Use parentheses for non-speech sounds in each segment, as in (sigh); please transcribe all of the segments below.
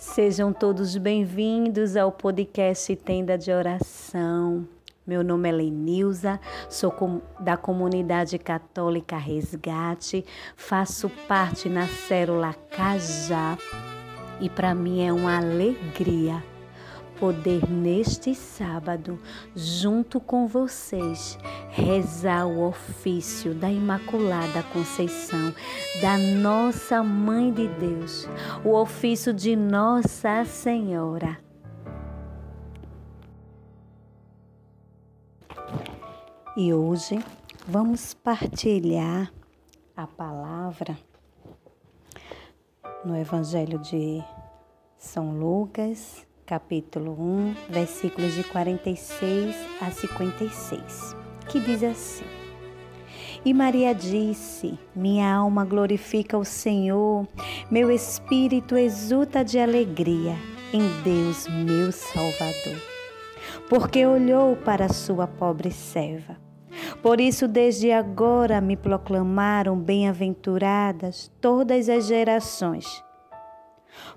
Sejam todos bem-vindos ao podcast Tenda de Oração. Meu nome é Lenilza, sou da comunidade católica Resgate, faço parte na célula Cajá e para mim é uma alegria poder neste sábado, junto com vocês, rezar o ofício da Imaculada Conceição, da Nossa Mãe de Deus, o ofício de Nossa Senhora. E hoje vamos partilhar a palavra no Evangelho de São Lucas, capítulo 1, versículos de 46 a 56, que diz assim: E Maria disse: Minha alma glorifica o Senhor, meu espírito exulta de alegria em Deus, meu Salvador, porque olhou para sua pobre serva. Por isso, desde agora me proclamaram bem-aventuradas todas as gerações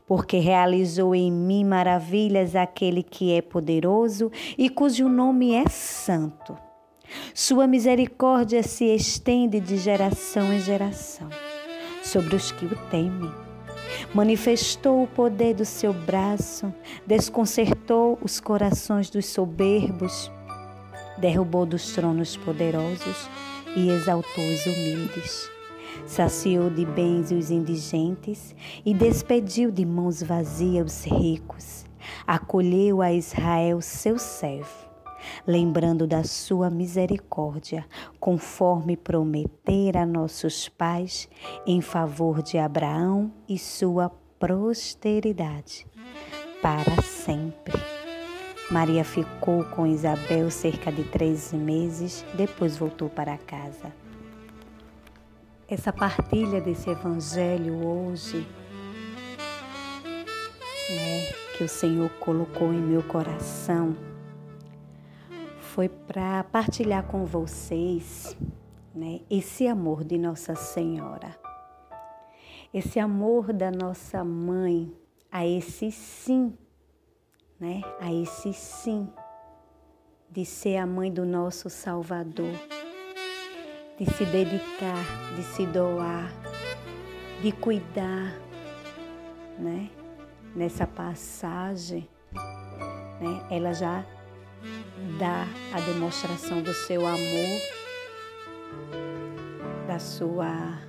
porque realizou em mim maravilhas aquele que é poderoso e cujo nome é santo. Sua misericórdia se estende de geração em geração sobre os que o temem. Manifestou o poder do seu braço, desconcertou os corações dos soberbos, derrubou dos tronos poderosos e exaltou os humildes saciou de bens os indigentes e despediu de mãos vazias os ricos. Acolheu a Israel seu servo, lembrando da sua misericórdia, conforme prometera a nossos pais, em favor de Abraão e sua posteridade, para sempre. Maria ficou com Isabel cerca de três meses, depois voltou para casa essa partilha desse evangelho hoje, né, que o Senhor colocou em meu coração, foi para partilhar com vocês, né, esse amor de Nossa Senhora. Esse amor da nossa mãe a esse sim, né? A esse sim de ser a mãe do nosso Salvador de se dedicar, de se doar, de cuidar, né? Nessa passagem, né? Ela já dá a demonstração do seu amor, da sua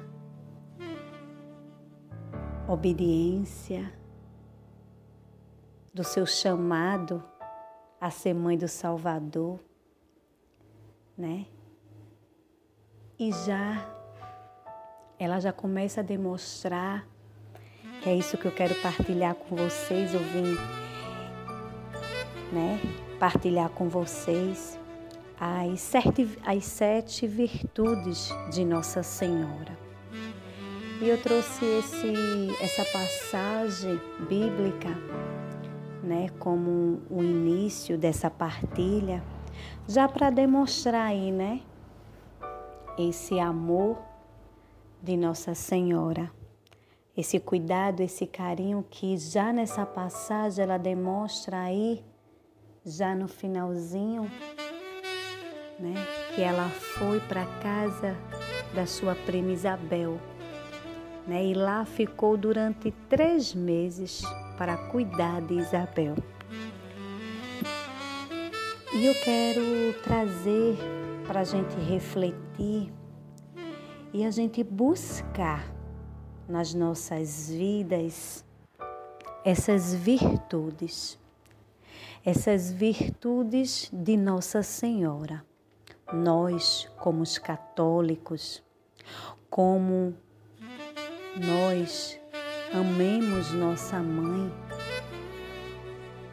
obediência, do seu chamado a ser mãe do Salvador, né? E já ela já começa a demonstrar que é isso que eu quero partilhar com vocês, ouvir, né? Partilhar com vocês as sete, as sete virtudes de Nossa Senhora. E eu trouxe esse, essa passagem bíblica, né, como o início dessa partilha, já para demonstrar aí, né, esse amor de Nossa Senhora, esse cuidado, esse carinho que já nessa passagem ela demonstra aí, já no finalzinho, né, que ela foi para casa da sua prima Isabel, né, e lá ficou durante três meses para cuidar de Isabel. E eu quero trazer para a gente refletir e a gente buscar nas nossas vidas essas virtudes, essas virtudes de Nossa Senhora. Nós, como os católicos, como nós amemos nossa mãe,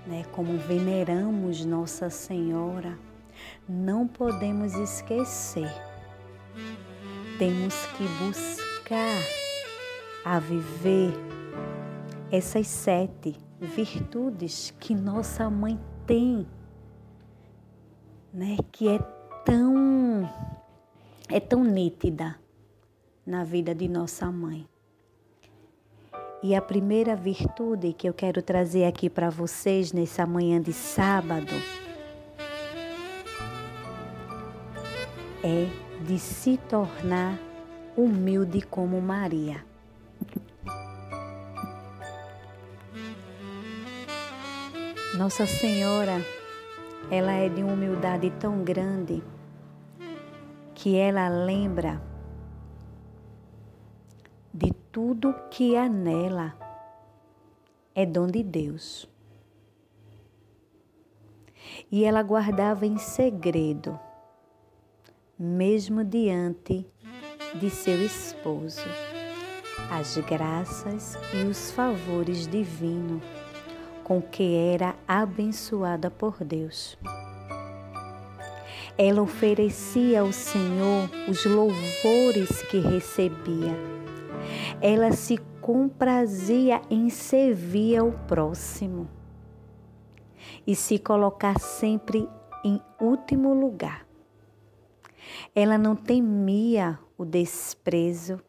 né, como veneramos Nossa Senhora não podemos esquecer. Temos que buscar a viver essas sete virtudes que nossa mãe tem, né? Que é tão é tão nítida na vida de nossa mãe. E a primeira virtude que eu quero trazer aqui para vocês nessa manhã de sábado é de se tornar humilde como Maria. Nossa Senhora, ela é de uma humildade tão grande que ela lembra de tudo que há nela é dom de Deus. E ela guardava em segredo, mesmo diante de seu esposo, as graças e os favores divinos com que era abençoada por Deus. Ela oferecia ao Senhor os louvores que recebia. Ela se comprazia em servir ao próximo e se colocar sempre em último lugar. Ela não temia o desprezo,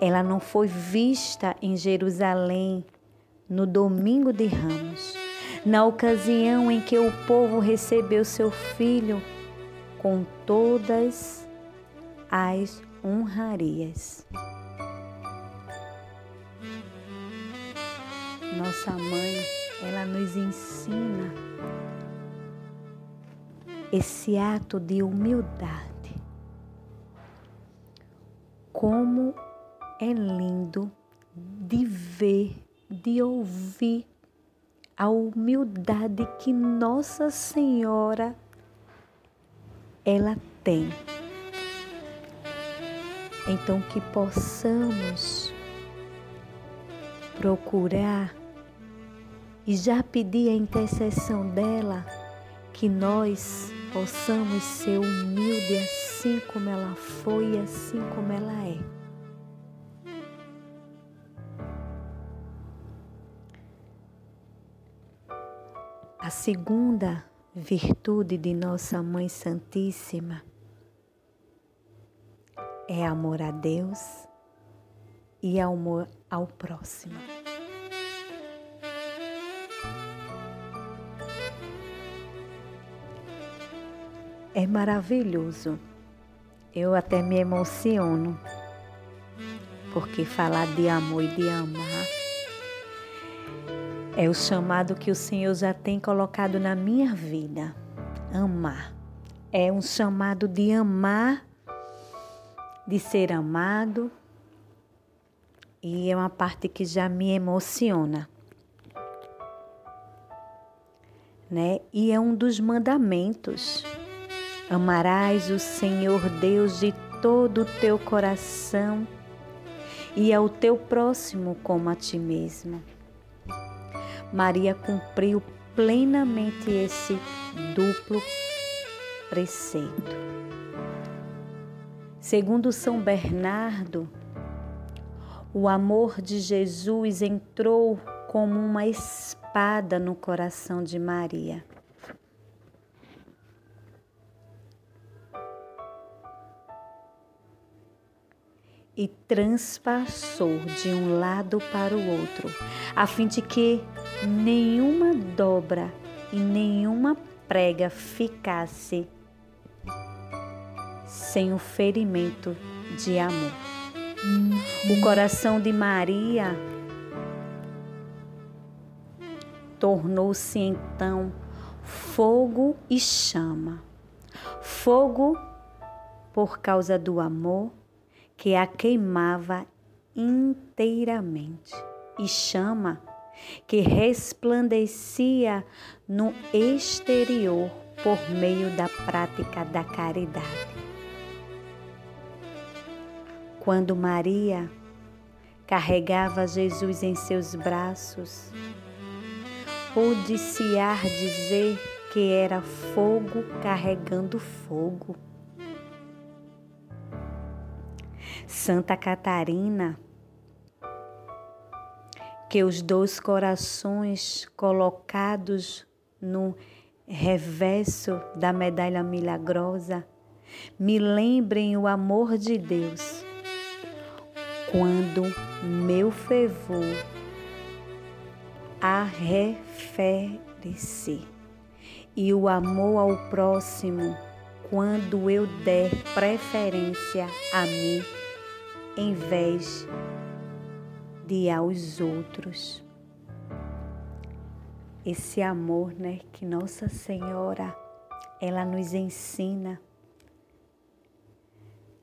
ela não foi vista em Jerusalém no domingo de Ramos, na ocasião em que o povo recebeu seu filho com todas as honrarias. Nossa mãe, ela nos ensina esse ato de humildade. Como é lindo de ver de ouvir a humildade que Nossa Senhora ela tem. Então que possamos procurar e já pedir a intercessão dela que nós possamos ser humildes assim como ela foi e assim como ela é. A segunda virtude de Nossa Mãe Santíssima é amor a Deus e amor ao próximo. É maravilhoso. Eu até me emociono, porque falar de amor e de amar é o chamado que o Senhor já tem colocado na minha vida. Amar. É um chamado de amar, de ser amado. E é uma parte que já me emociona. Né? E é um dos mandamentos. Amarás o Senhor Deus de todo o teu coração e ao teu próximo como a ti mesmo. Maria cumpriu plenamente esse duplo preceito. Segundo São Bernardo, o amor de Jesus entrou como uma espada no coração de Maria. E transpassou de um lado para o outro, a fim de que nenhuma dobra e nenhuma prega ficasse sem o ferimento de amor. O coração de Maria tornou-se então fogo e chama. Fogo por causa do amor que a queimava inteiramente, e chama que resplandecia no exterior por meio da prática da caridade. Quando Maria carregava Jesus em seus braços, pôde-se-ar dizer que era fogo carregando fogo. Santa Catarina que os dois corações colocados no reverso da medalha milagrosa me lembrem o amor de Deus, quando meu fervor arrefecer. E o amor ao próximo quando eu der preferência a mim em vez de aos outros. Esse amor, né, que Nossa Senhora ela nos ensina.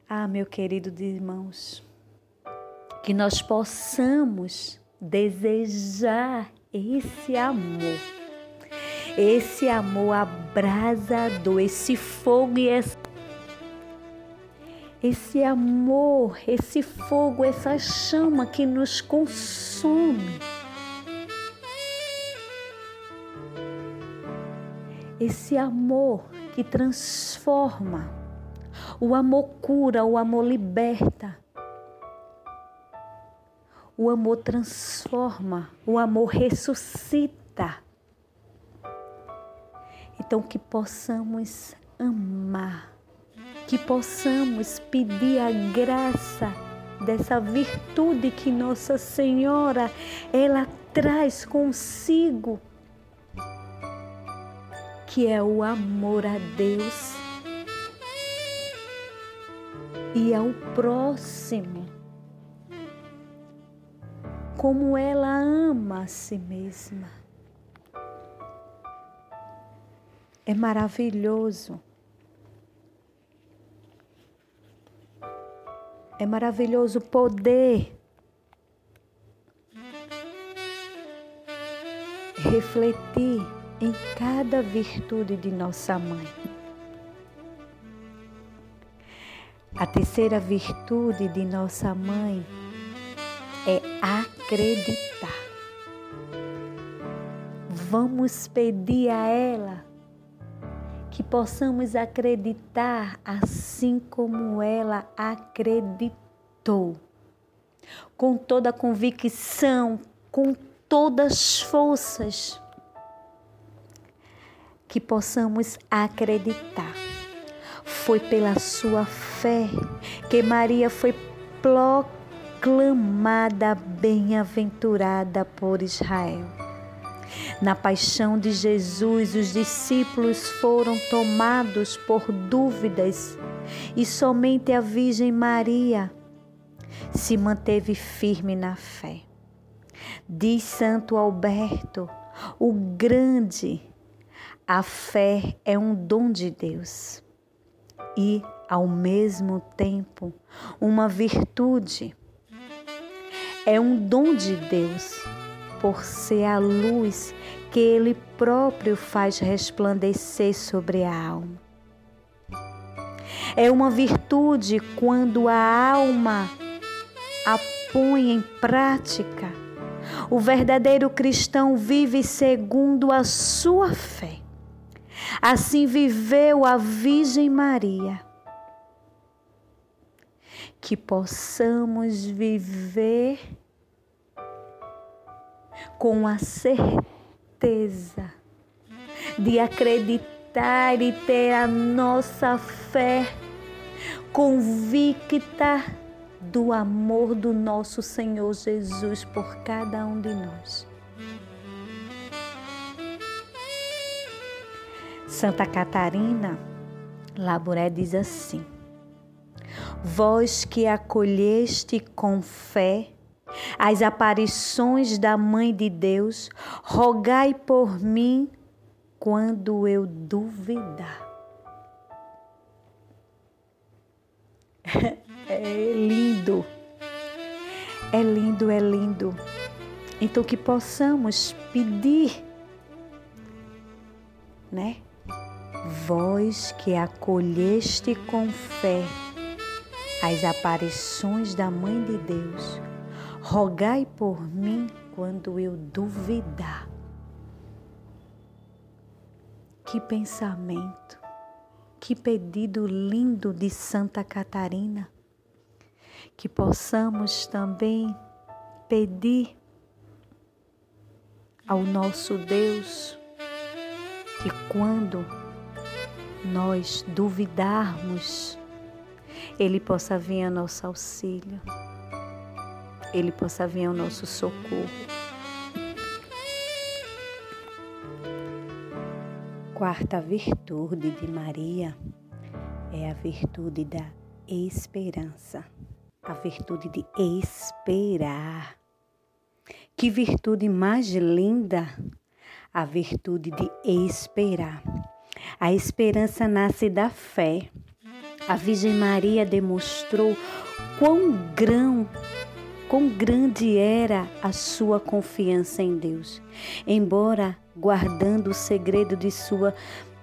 Ah, meu querido irmãos, que nós possamos desejar esse amor esse amor abrasador, esse fogo e essa esse amor, esse fogo, essa chama que nos consome. Esse amor que transforma, o amor cura, o amor liberta. O amor transforma, o amor ressuscita. Então, que possamos amar, que possamos pedir a graça dessa virtude que Nossa Senhora ela traz consigo, que é o amor a Deus e ao próximo, como ela ama a si mesma. É maravilhoso. É maravilhoso poder refletir em cada virtude de nossa mãe. A terceira virtude de nossa mãe é acreditar. Vamos pedir a ela possamos acreditar assim como ela acreditou, com toda a convicção, com todas as forças, que possamos acreditar. Foi pela sua fé que Maria foi proclamada bem-aventurada por Israel. Na paixão de Jesus, os discípulos foram tomados por dúvidas e somente a Virgem Maria se manteve firme na fé. Diz Santo Alberto, o grande, a fé é um dom de Deus e, ao mesmo tempo, uma virtude. É um dom de Deus por ser a luz que Ele próprio faz resplandecer sobre a alma. É uma virtude quando a alma a põe em prática. O verdadeiro cristão vive segundo a sua fé. Assim viveu a Virgem Maria. Que possamos viver com a certeza de acreditar e ter a nossa fé convicta do amor do nosso Senhor Jesus por cada um de nós. Santa Catarina Laburé diz assim: Vós que acolheste com fé as aparições da Mãe de Deus, rogai por mim quando eu duvidar. (laughs) É lindo, é lindo, é lindo. Então que possamos pedir, né? Vós que acolheste com fé as aparições da Mãe de Deus, rogai por mim quando eu duvidar. Que pensamento, que pedido lindo de Santa Catarina, que possamos também pedir ao nosso Deus que quando nós duvidarmos, Ele possa vir a nosso auxílio. Ele possa vir ao nosso socorro. Quarta virtude de Maria é a virtude da esperança, a virtude de esperar. Que virtude mais linda! A virtude de esperar. A esperança nasce da fé. A Virgem Maria demonstrou quão grão quão grande era a sua confiança em Deus. Embora guardando o segredo de sua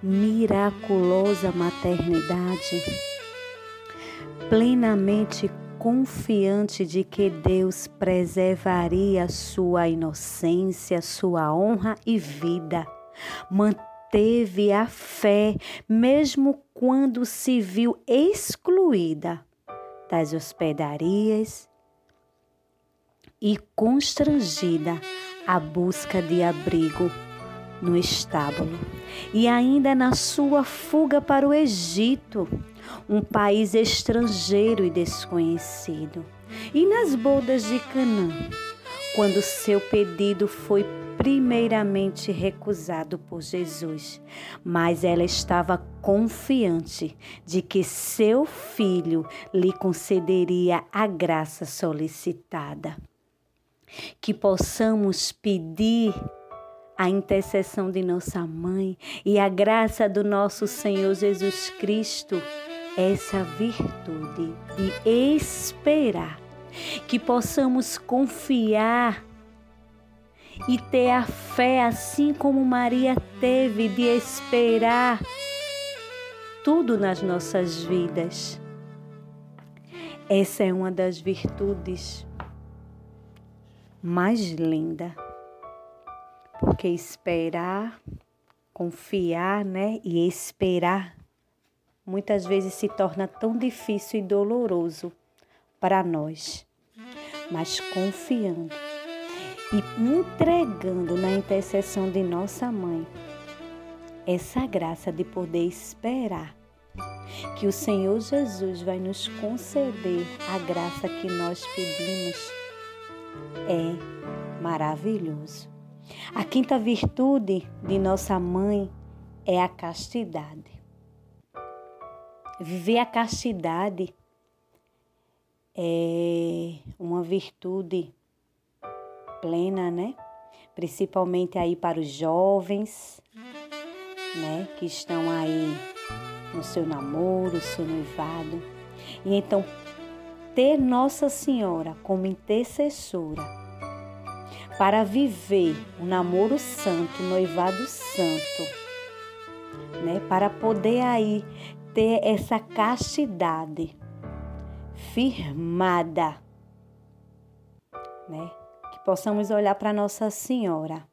miraculosa maternidade, plenamente confiante de que Deus preservaria sua inocência, sua honra e vida. Manteve a fé, mesmo quando se viu excluída das hospedarias e constrangida à busca de abrigo no estábulo. E ainda na sua fuga para o Egito, um país estrangeiro e desconhecido. E nas bodas de Canaã, quando seu pedido foi primeiramente recusado por Jesus, mas ela estava confiante de que seu filho lhe concederia a graça solicitada. Que possamos pedir a intercessão de nossa mãe e a graça do nosso Senhor Jesus Cristo, essa virtude de esperar, que possamos confiar e ter a fé assim como Maria teve de esperar tudo nas nossas vidas. Essa é uma das virtudes mais linda porque esperar, confiar, né, e esperar muitas vezes se torna tão difícil e doloroso para nós. Mas confiando e entregando na intercessão de nossa mãe essa graça de poder esperar que o Senhor Jesus vai nos conceder a graça que nós pedimos é maravilhoso. A quinta virtude de nossa mãe é a castidade. Viver a castidade é uma virtude plena, né? Principalmente aí para os jovens, né, que estão aí no seu namoro, seu noivado. E então ter Nossa Senhora como intercessora para viver o namoro santo, o noivado santo, né? Para poder aí ter essa castidade firmada, né? Que possamos olhar para Nossa Senhora.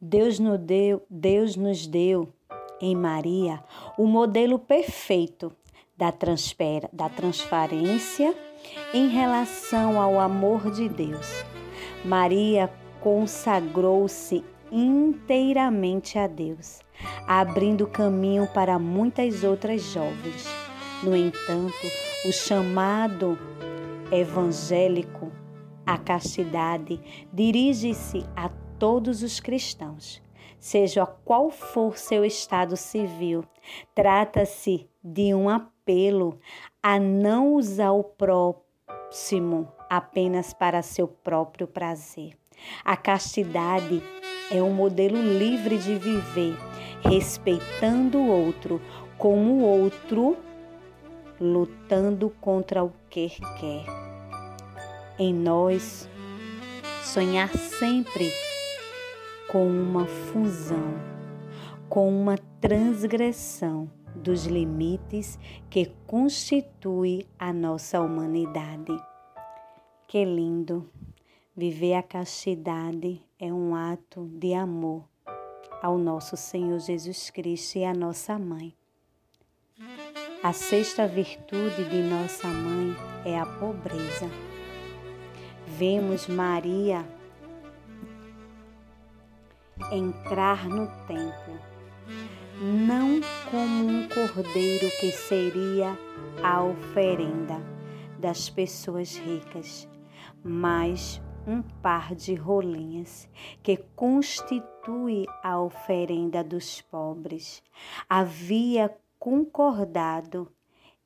Deus nos deu, Deus nos deu em Maria o modelo perfeito da, transpera, da transparência em relação ao amor de Deus Maria consagrou-se inteiramente a Deus, abrindo caminho para muitas outras jovens. No entanto, o chamado evangélico à castidade dirige-se a todos os cristãos, seja qual for seu estado civil. Trata-se de um apelo a não usar o próximo apenas para seu próprio prazer. A castidade é um modelo livre de viver, respeitando o outro como o outro, lutando contra o que quer. Em nós, sonhar sempre com uma fusão, com uma transgressão dos limites que constitui a nossa humanidade. Que lindo! Viver a castidade é um ato de amor ao nosso Senhor Jesus Cristo e à nossa mãe. A sexta virtude de nossa mãe é a pobreza. Vemos Maria entrar no templo, não como um cordeiro que seria a oferenda das pessoas ricas, mas um par de rolinhas que constitui a oferenda dos pobres. Havia concordado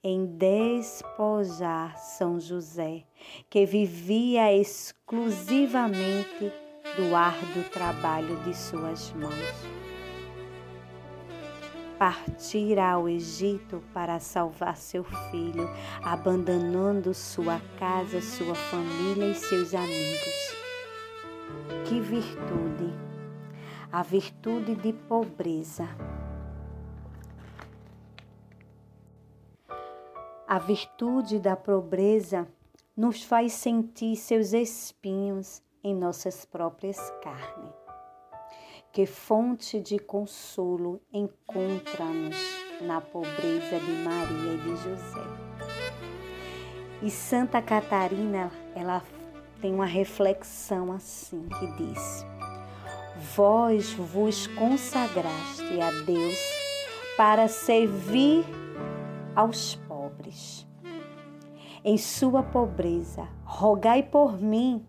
em despojar São José, que vivia exclusivamente do árduo trabalho de suas mãos. Partir ao Egito para salvar seu filho, abandonando sua casa, sua família e seus amigos. Que virtude! A virtude de pobreza A virtude da pobreza nos faz sentir seus espinhos em nossas próprias carnes. Que fonte de consolo encontra-nos na pobreza de Maria e de José. E Santa Catarina, ela tem uma reflexão assim que diz: Vós vos consagraste a Deus para servir aos pobres. Em sua pobreza, rogai por mim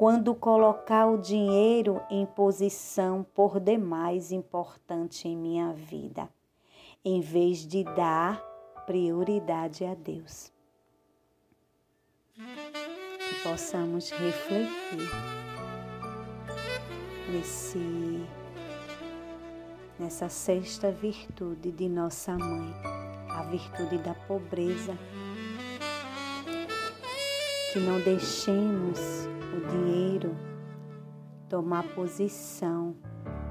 quando colocar o dinheiro em posição por demais importante em minha vida, em vez de dar prioridade a Deus. Que possamos refletir nesse nessa sexta virtude de nossa mãe a virtude da pobreza. Que não deixemos o dinheiro tomar posição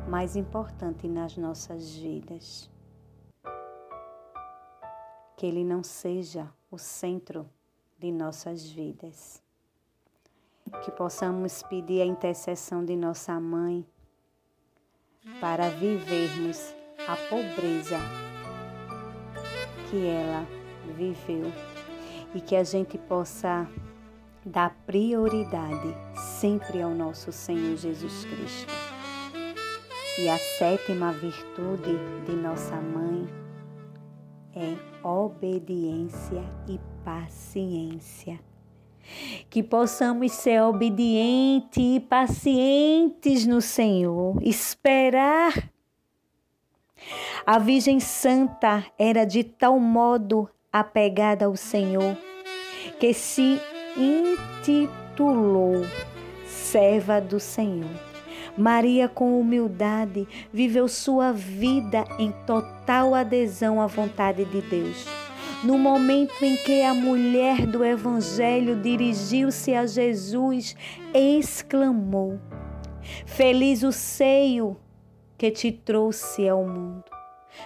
mais importante nas nossas vidas. Que ele não seja o centro de nossas vidas. Que possamos pedir a intercessão de nossa mãe para vivermos a pobreza que ela viveu e que a gente possa dar prioridade sempre ao nosso Senhor Jesus Cristo. E a sétima virtude de nossa mãe é obediência e paciência. Que possamos ser obedientes e pacientes no Senhor, esperar a Virgem Santa era de tal modo apegada ao Senhor que se intitulou serva do Senhor. Maria, com humildade, viveu sua vida em total adesão à vontade de Deus. No momento em que a mulher do Evangelho dirigiu-se a Jesus, exclamou: Feliz o seio que te trouxe ao mundo.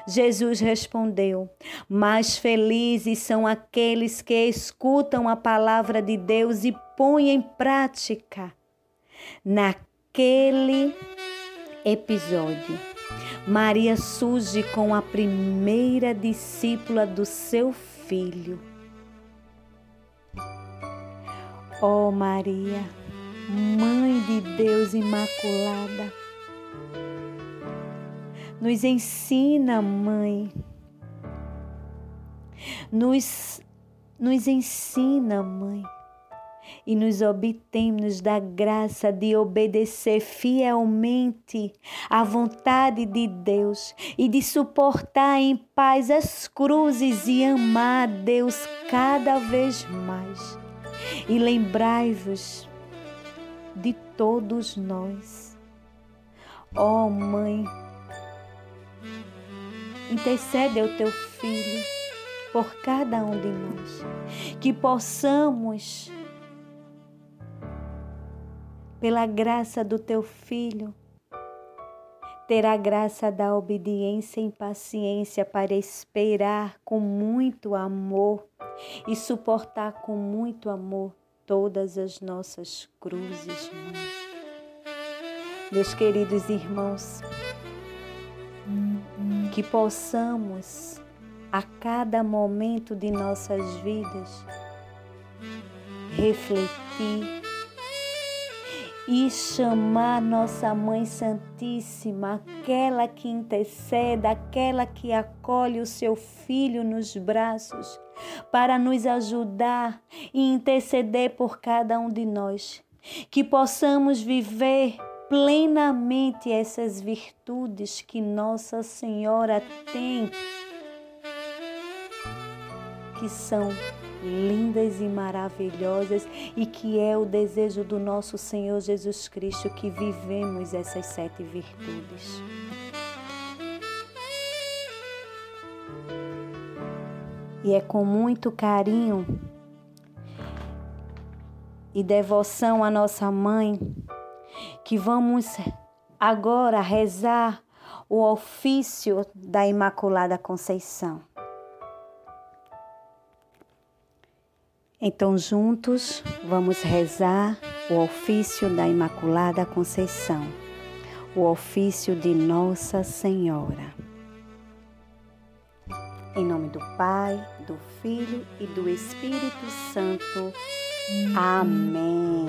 Jesus respondeu: Mais felizes são aqueles que escutam a palavra de Deus e põem em prática. Naquele episódio, Maria surge com a primeira discípula do seu filho. Oh Maria, Mãe de Deus Imaculada, nos ensina, Mãe. Nos, nos ensina, Mãe. E nos obtemos da graça de obedecer fielmente à vontade de Deus e de suportar em paz as cruzes e amar a Deus cada vez mais. E lembrai-vos de todos nós. Ó oh, Mãe, Intercede ao teu filho por cada um de nós, que possamos, pela graça do teu filho, ter a graça da obediência e paciência para esperar com muito amor e suportar com muito amor todas as nossas cruzes, mãe. Meus queridos irmãos, que possamos a cada momento de nossas vidas refletir e chamar nossa Mãe Santíssima, aquela que intercede, aquela que acolhe o seu filho nos braços, para nos ajudar e interceder por cada um de nós. que possamos viver plenamente essas virtudes que Nossa Senhora tem, que são lindas e maravilhosas e que é o desejo do nosso Senhor Jesus Cristo que vivemos essas sete virtudes. E é com muito carinho e devoção à nossa mãe que vamos agora rezar o ofício da Imaculada Conceição. Então, juntos, vamos rezar o ofício da Imaculada Conceição, o ofício de Nossa Senhora. Em nome do Pai, do Filho e do Espírito Santo. Amém.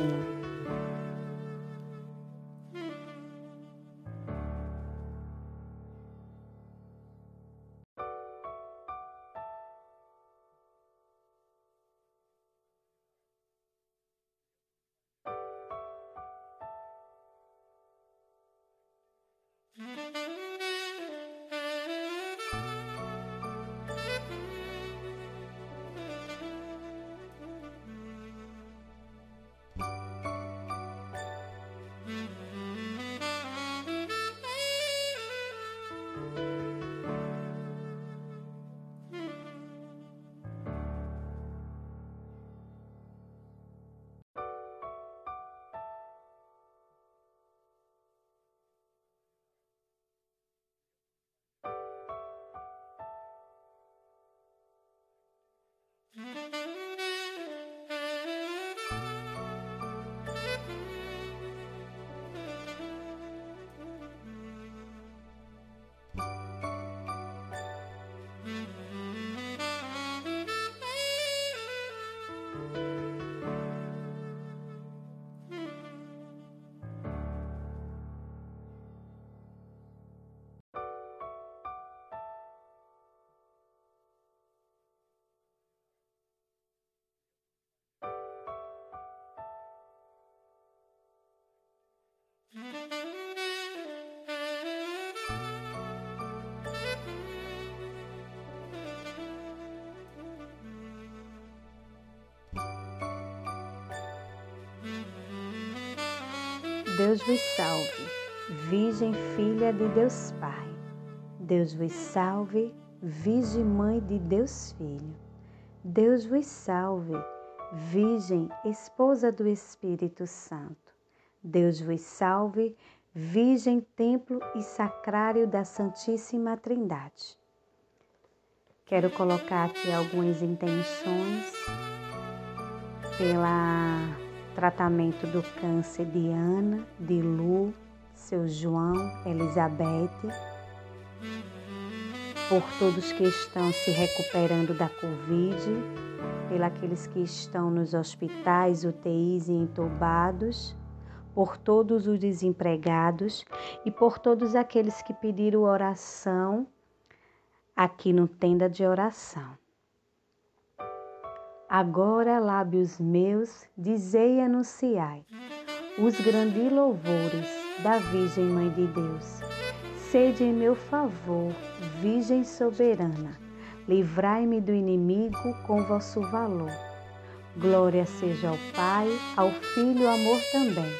Deus vos salve, Virgem Filha de Deus Pai. Deus vos salve, Virgem Mãe de Deus Filho. Deus vos salve, Virgem Esposa do Espírito Santo. Deus vos salve, Virgem Templo e Sacrário da Santíssima Trindade. Quero colocar aqui algumas intenções pela tratamento do câncer de Ana, de Lu, seu João, Elizabeth, por todos que estão se recuperando da Covid, pelos que estão nos hospitais, UTIs e entubados, por todos os desempregados e por todos aqueles que pediram oração aqui no tenda de oração. Agora, lábios meus, dizei e anunciai os grandes louvores da Virgem Mãe de Deus. Sede em meu favor, Virgem soberana, livrai-me do inimigo com vosso valor. Glória seja ao Pai, ao Filho, amor também,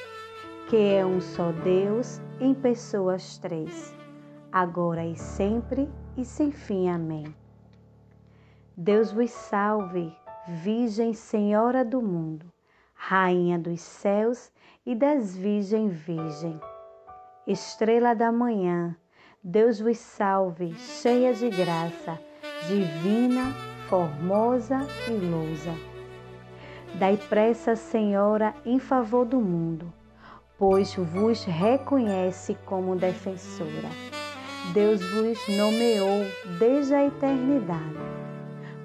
que é um só Deus, em pessoas três, agora e sempre e sem fim. Amém. Deus vos salve Virgem Senhora do mundo, Rainha dos céus e das Virgem Virgem. Estrela da manhã, Deus vos salve, cheia de graça, divina, formosa e lousa. Dai pressa, Senhora, em favor do mundo, pois vos reconhece como defensora. Deus vos nomeou desde a eternidade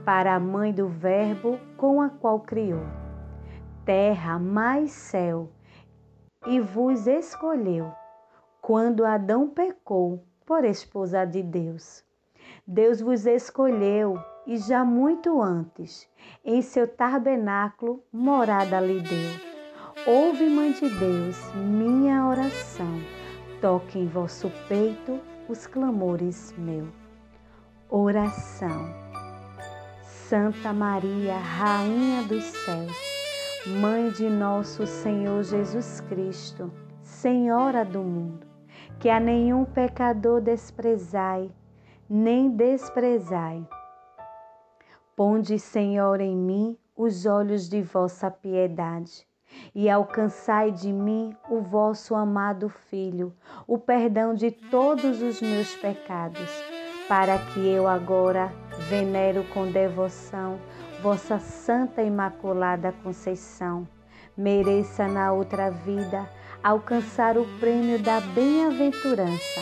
para a mãe do Verbo com a qual criou terra mais céu e vos escolheu quando Adão pecou por esposa de Deus. Deus vos escolheu e já muito antes, em seu tabernáculo, morada lhe deu. Ouve, Mãe de Deus, minha oração. Toque em vosso peito os clamores meu. Oração. Santa Maria, Rainha dos céus, Mãe de nosso Senhor Jesus Cristo, Senhora do mundo, que a nenhum pecador desprezai, nem desprezai. Ponde, Senhor, em mim os olhos de vossa piedade e alcançai de mim o vosso amado Filho, o perdão de todos os meus pecados, para que eu agora venero com devoção vossa Santa Imaculada Conceição, mereça na outra vida alcançar o prêmio da bem-aventurança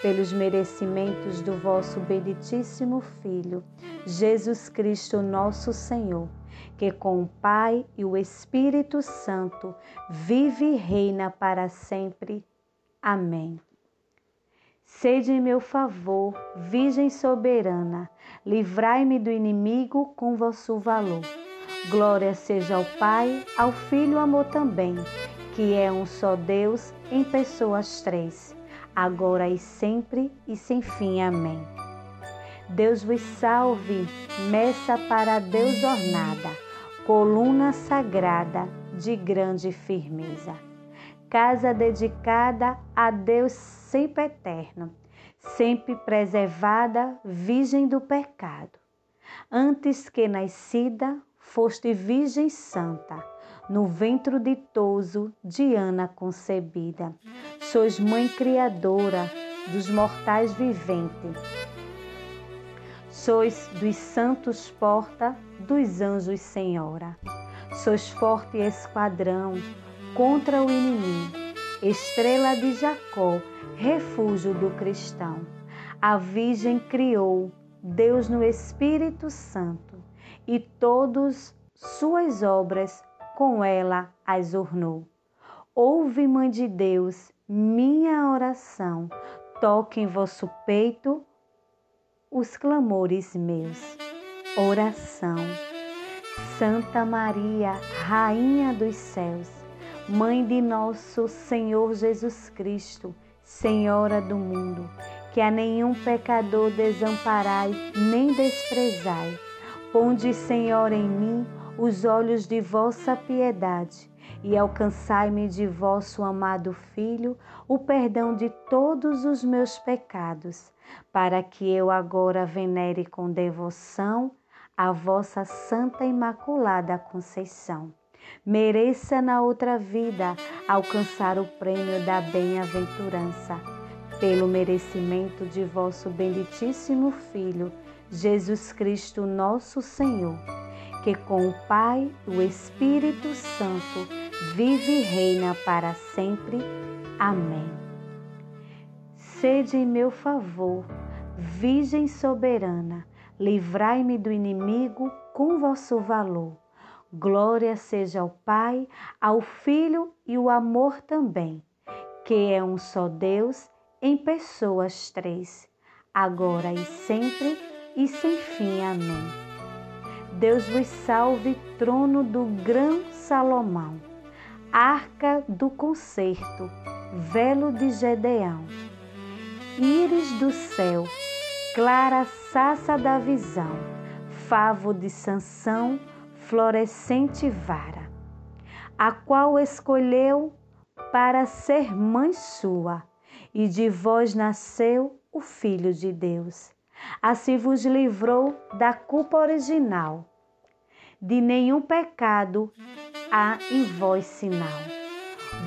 pelos merecimentos do vosso benditíssimo Filho, Jesus Cristo, nosso Senhor, que com o Pai e o Espírito Santo vive e reina para sempre. Amém. Sede em meu favor, Virgem soberana, livrai-me do inimigo com vosso valor. Glória seja ao Pai, ao Filho e amor também, que é um só Deus em pessoas três agora e sempre e sem fim. Amém. Deus vos salve, messa para Deus ornada, coluna sagrada de grande firmeza. Casa dedicada a Deus sempre eterno, sempre preservada, virgem do pecado. Antes que nascida, foste virgem santa no ventre ditoso de Ana concebida. Sois mãe criadora dos mortais viventes. Sois dos santos porta, dos anjos senhora. Sois forte esquadrão contra o inimigo, estrela de Jacó, refúgio do cristão. A Virgem criou Deus no Espírito Santo e todas suas obras com ela as ornou. Ouve, Mãe de Deus, minha oração, toque em vosso peito os clamores meus. Oração. Santa Maria, Rainha dos céus, Mãe de nosso Senhor Jesus Cristo, Senhora do mundo, que a nenhum pecador desamparai nem desprezai. Ponde, Senhor, em mim os olhos de vossa piedade e alcançai-me de vosso amado Filho o perdão de todos os meus pecados, para que eu agora venere com devoção a vossa Santa Imaculada Conceição. Mereça na outra vida alcançar o prêmio da bem-aventurança, pelo merecimento de vosso benditíssimo Filho, Jesus Cristo, nosso Senhor que com o Pai o Espírito Santo vive e reina para sempre. Amém. Sede em meu favor, Virgem soberana, livrai-me do inimigo com vosso valor. Glória seja ao Pai, ao Filho e o amor também, que é um só Deus em pessoas três, agora e sempre e sem fim. Amém. Deus vos salve, trono do grão Salomão, arca do concerto, velo de Gedeão, íris do céu, clara saça da visão, favo de Sansão, florescente vara, a qual escolheu para ser mãe sua, e de vós nasceu o Filho de Deus Assim vos livrou da culpa original. De nenhum pecado há em vós sinal.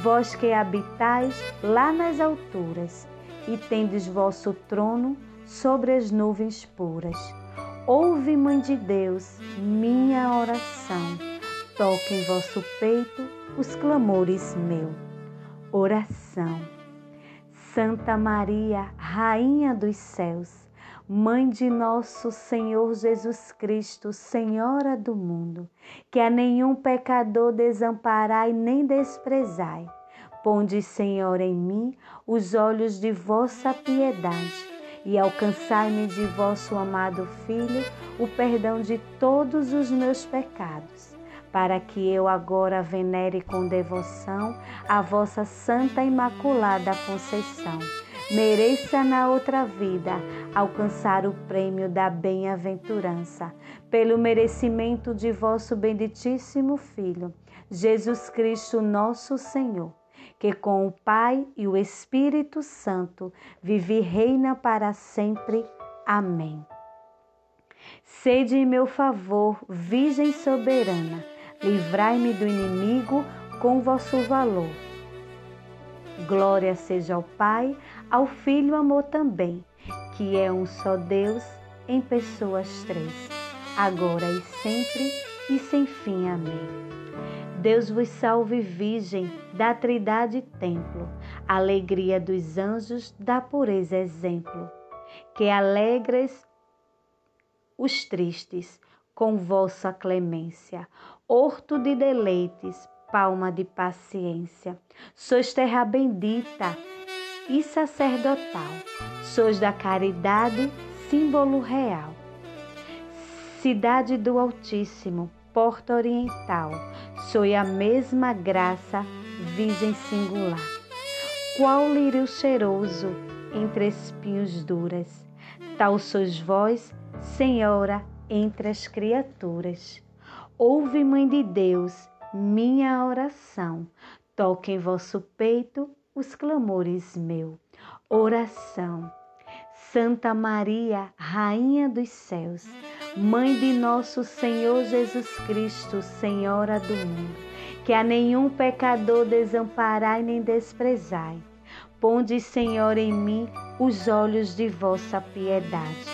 Vós que habitais lá nas alturas e tendes vosso trono sobre as nuvens puras. Ouve, Mãe de Deus, minha oração. Toque em vosso peito os clamores meu. Oração. Santa Maria, Rainha dos céus, Mãe de nosso Senhor Jesus Cristo, Senhora do mundo, que a nenhum pecador desamparai nem desprezai. Ponde, Senhor, em mim os olhos de vossa piedade e alcançai-me de vosso amado Filho o perdão de todos os meus pecados, para que eu agora venere com devoção a vossa Santa Imaculada Conceição. Mereça na outra vida alcançar o prêmio da bem-aventurança, pelo merecimento de vosso benditíssimo Filho, Jesus Cristo, nosso Senhor, que com o Pai e o Espírito Santo vive e reina para sempre. Amém. Sede em meu favor, Virgem soberana livrai-me do inimigo com vosso valor. Glória seja ao Pai, ao Filho amor também, que é um só Deus em pessoas três, agora e sempre e sem fim. Amém. Deus vos salve, Virgem, da Trindade Templo, alegria dos anjos, da pureza exemplo, que alegres os tristes com vossa clemência, horto de deleites, palma de paciência. Sois terra bendita e sacerdotal, sois da caridade, símbolo real. Cidade do Altíssimo, porta oriental, sois a mesma graça, virgem singular. Qual lírio cheiroso entre espinhos duras, tal sois vós, Senhora, entre as criaturas. Ouve, Mãe de Deus, minha oração. Toque em vosso peito os clamores meu. Oração. Santa Maria, Rainha dos céus, Mãe de nosso Senhor Jesus Cristo, Senhora do mundo, que a nenhum pecador desamparai nem desprezai. Ponde, Senhor, em mim os olhos de vossa piedade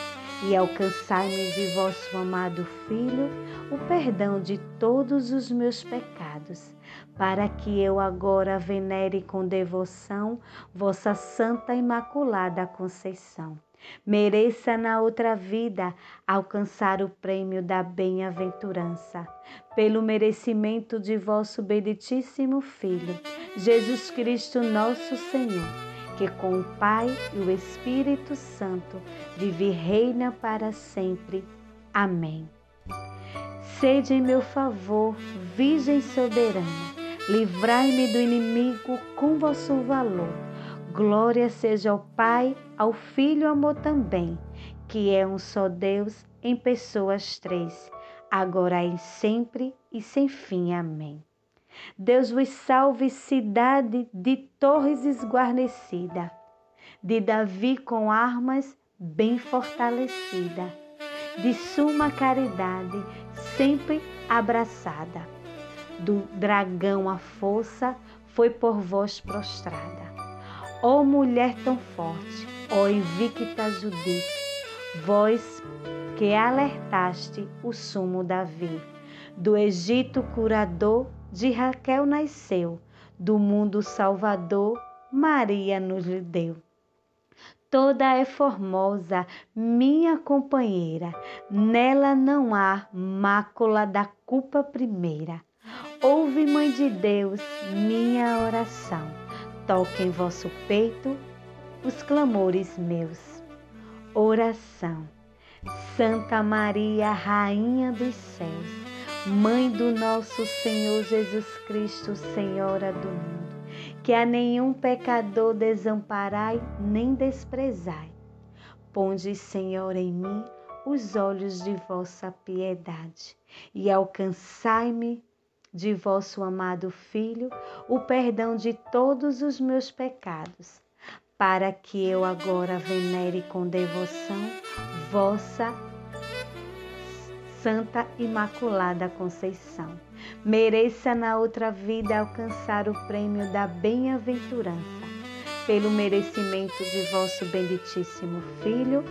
e alcançai-me de vosso amado Filho o perdão de todos os meus pecados, para que eu agora venere com devoção vossa Santa Imaculada Conceição. Mereça na outra vida alcançar o prêmio da bem-aventurança, pelo merecimento de vosso benditíssimo Filho, Jesus Cristo, nosso Senhor que com o Pai e o Espírito Santo vive e reina para sempre. Amém. Sede em meu favor, Virgem soberana, livrai-me do inimigo com vosso valor. Glória seja ao Pai, ao Filho amor também, que é um só Deus em pessoas três, agora e sempre e sem fim. Amém. Deus vos salve, cidade de torres esguarnecida, de Davi com armas bem fortalecida, de suma caridade sempre abraçada. Do dragão a força foi por vós prostrada. Ó mulher tão forte, ó invicta Judite, vós que alertaste o sumo Davi, do Egito curador de Raquel nasceu, do mundo Salvador, Maria nos deu. Toda é formosa, minha companheira, nela não há mácula da culpa primeira. Ouve, Mãe de Deus, minha oração, toque em vosso peito os clamores meus. Oração. Santa Maria, Rainha dos céus, Mãe do nosso Senhor Jesus Cristo, Senhora do mundo, que a nenhum pecador desamparai nem desprezai. Ponde, Senhor, em mim os olhos de vossa piedade e alcançai-me de vosso amado Filho o perdão de todos os meus pecados, para que eu agora venere com devoção vossa Santa Imaculada Conceição. Mereça na outra vida alcançar o prêmio da bem-aventurança, pelo merecimento de vosso benditíssimo Filho,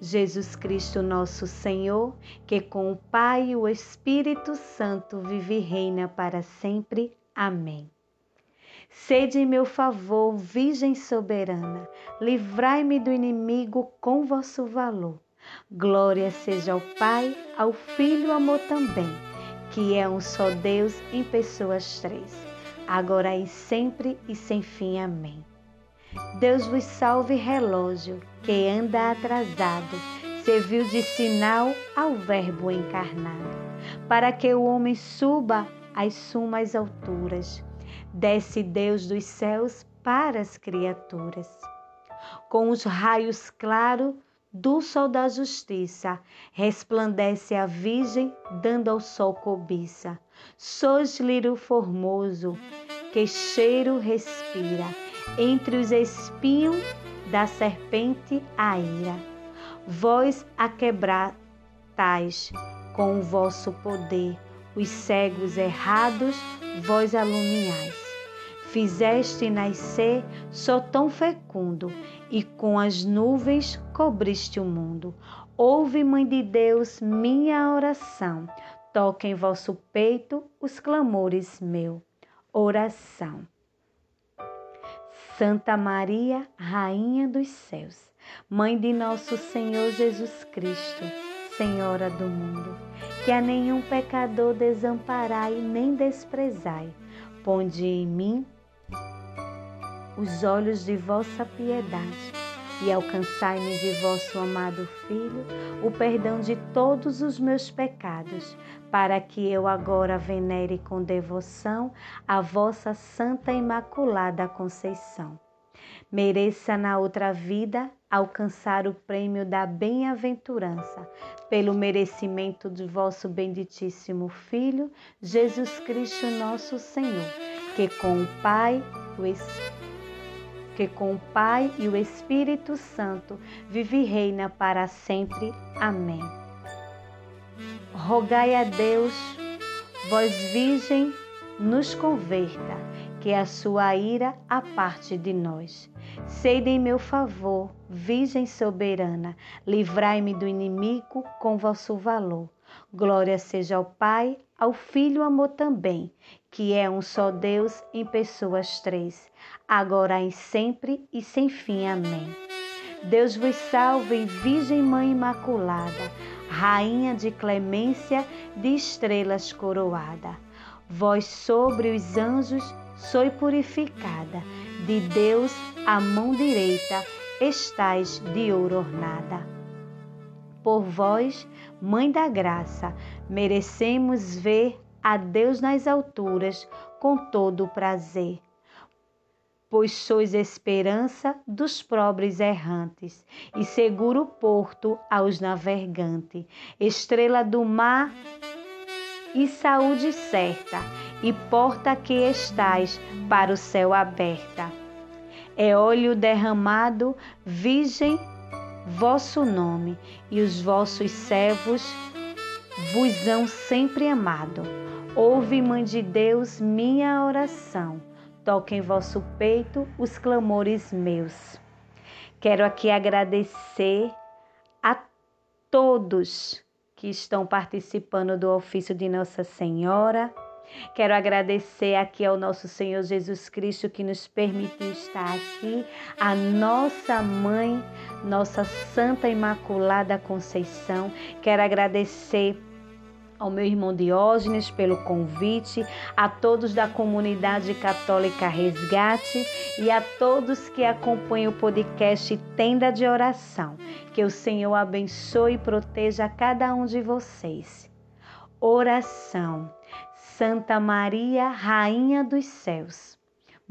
Jesus Cristo, nosso Senhor, que com o Pai e o Espírito Santo vive e reina para sempre. Amém. Sede em meu favor, Virgem soberana, livrai-me do inimigo com vosso valor. Glória seja ao Pai, ao Filho, amor também, que é um só Deus em pessoas três, agora e sempre e sem fim. Amém. Deus vos salve, relógio, que anda atrasado, serviu de sinal ao Verbo encarnado, para que o homem suba às sumas alturas. Desce Deus dos céus para as criaturas. Com os raios claros do sol da justiça, resplandece a Virgem, dando ao sol cobiça. Sois lírio formoso, que cheiro respira, entre os espinhos da serpente a ira. Vós a quebratais com o vosso poder, os cegos errados, vós alumiais. Fizeste nascer só tão fecundo, e com as nuvens cobriste o mundo. Ouve, Mãe de Deus, minha oração, toque em vosso peito os clamores meu. Oração. Santa Maria, Rainha dos céus, Mãe de nosso Senhor Jesus Cristo, Senhora do mundo, que a nenhum pecador desamparai nem desprezai, ponde em mim os olhos de vossa piedade e alcançai-me de vosso amado Filho o perdão de todos os meus pecados, para que eu agora venere com devoção a vossa Santa Imaculada Conceição. Mereça na outra vida alcançar o prêmio da bem-aventurança, pelo merecimento de vosso benditíssimo Filho, Jesus Cristo nosso Senhor, que com o Pai, o Espírito, que com o Pai e o Espírito Santo vive e reina para sempre. Amém. Rogai a Deus, vós Virgem, nos converta, que a sua ira aparte de nós. Sede em meu favor, Virgem soberana, livrai-me do inimigo com vosso valor. Glória seja ao Pai, ao Filho amor também, que é um só Deus em pessoas três, agora e sempre e sem fim. Amém. Deus vos salve, Virgem Mãe Imaculada, Rainha de clemência, de estrelas coroada. Vós sobre os anjos sois purificada, de Deus a mão direita estais de ouro ornada. Por vós, Mãe da Graça, merecemos ver a Deus nas alturas com todo o prazer. Pois sois esperança dos pobres errantes e seguro porto aos navegantes, estrela do mar e saúde certa, e porta que estais para o céu aberta. É óleo derramado, virgem, vosso nome, e os vossos servos vos hão sempre amado. Ouve, Mãe de Deus, minha oração. Toque em vosso peito os clamores meus. Quero aqui agradecer a todos que estão participando do ofício de Nossa Senhora. Quero agradecer aqui ao nosso Senhor Jesus Cristo que nos permitiu estar aqui, a nossa mãe, nossa Santa Imaculada Conceição. Quero agradecer ao meu irmão Diógenes pelo convite, a todos da comunidade católica Resgate e a todos que acompanham o podcast Tenda de Oração. Que o Senhor abençoe e proteja cada um de vocês. Oração. Santa Maria, Rainha dos Céus.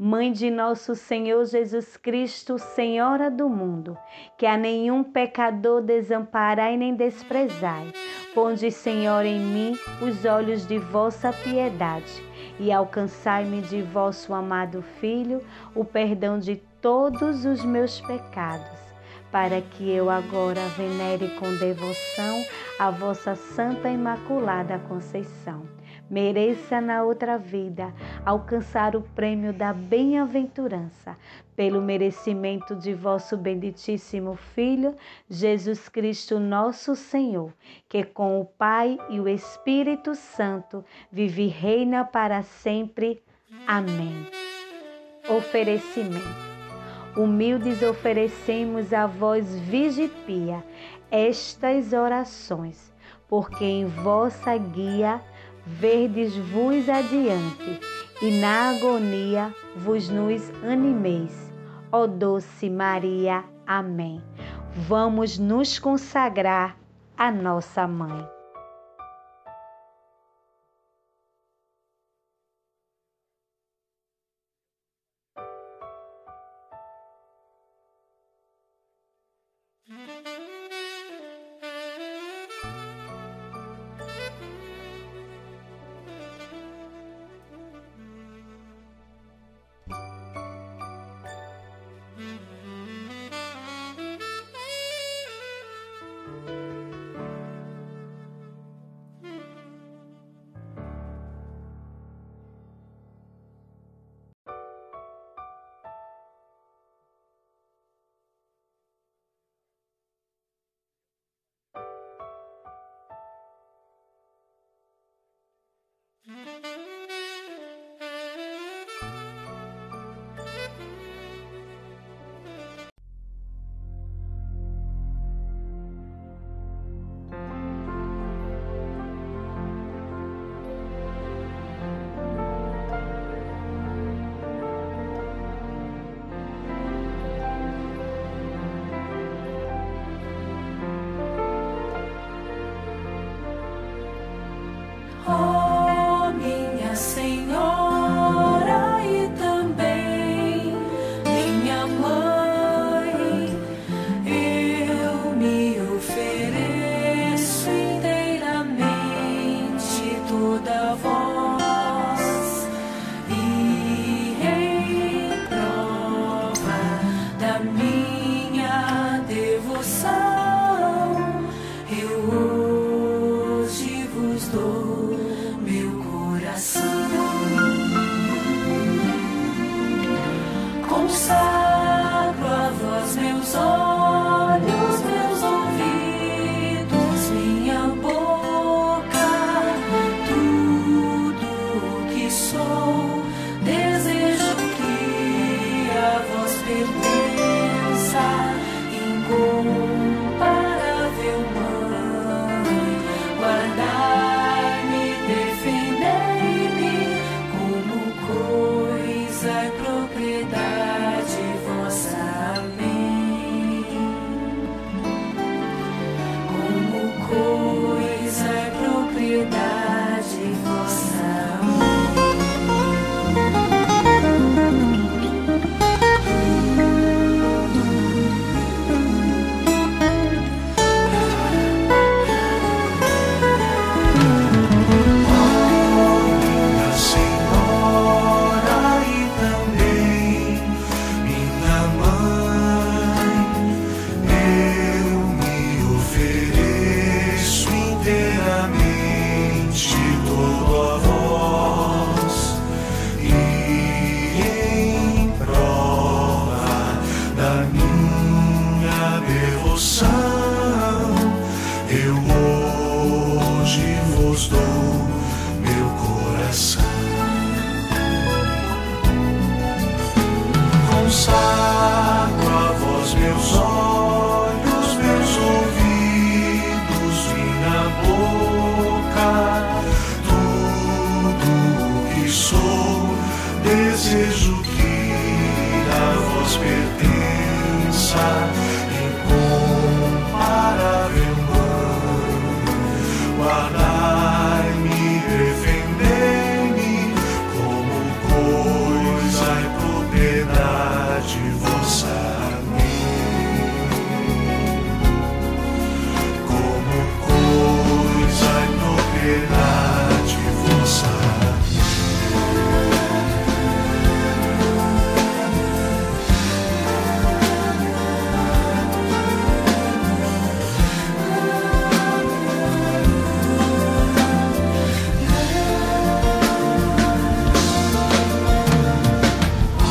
Mãe de nosso Senhor Jesus Cristo, Senhora do mundo, que a nenhum pecador desamparai nem desprezai. Ponde, Senhor, em mim os olhos de vossa piedade e alcançai-me de vosso amado Filho o perdão de todos os meus pecados, para que eu agora venere com devoção a vossa Santa Imaculada Conceição mereça na outra vida alcançar o prêmio da bem-aventurança, pelo merecimento de vosso benditíssimo Filho, Jesus Cristo, nosso Senhor, que com o Pai e o Espírito Santo vive e reina para sempre. Amém. Oferecimento. Humildes oferecemos a vós, Vigipia, estas orações, porque em vossa guia verdes-vos adiante, e na agonia vos nos animeis. Ó doce Maria. Amém. vamos nos consagrar à nossa mãe.